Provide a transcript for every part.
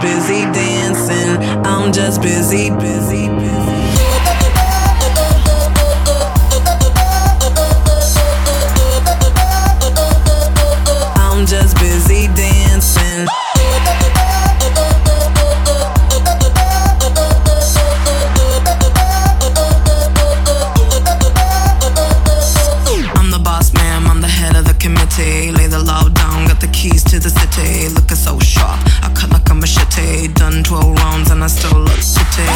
busy dancing. I'm just busy, busy, busy. I'm just busy dancing. I'm the boss. I'm the head of the committee. Lay the law down, got the keys to the city. Looking so sharp. I cut my 12 rounds and I still look city.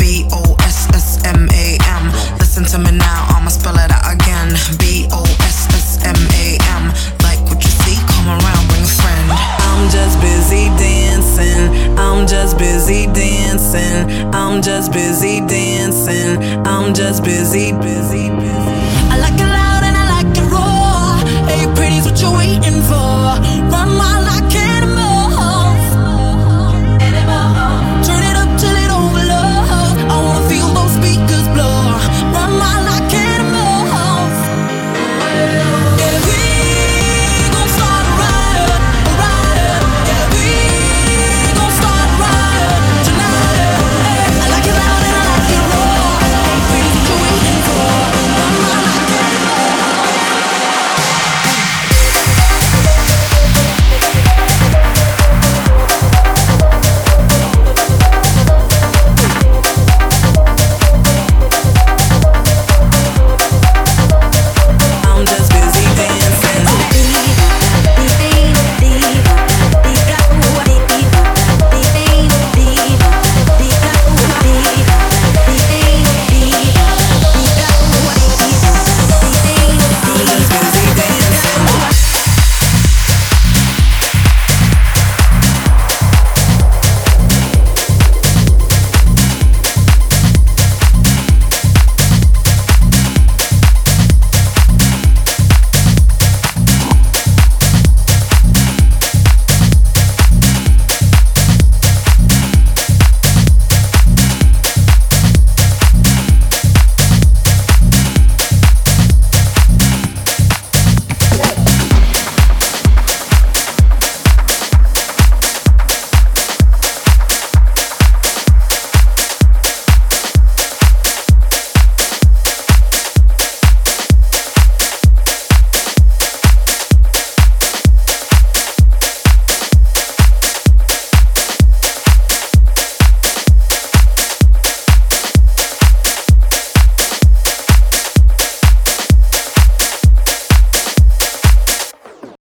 B O S S M A M. Listen to me now, I'ma spell it out again. B O S S M A M. Like what you see, come around, bring a friend. I'm just busy dancing. I'm just busy dancing. I'm just busy dancing. I'm just busy, busy, busy.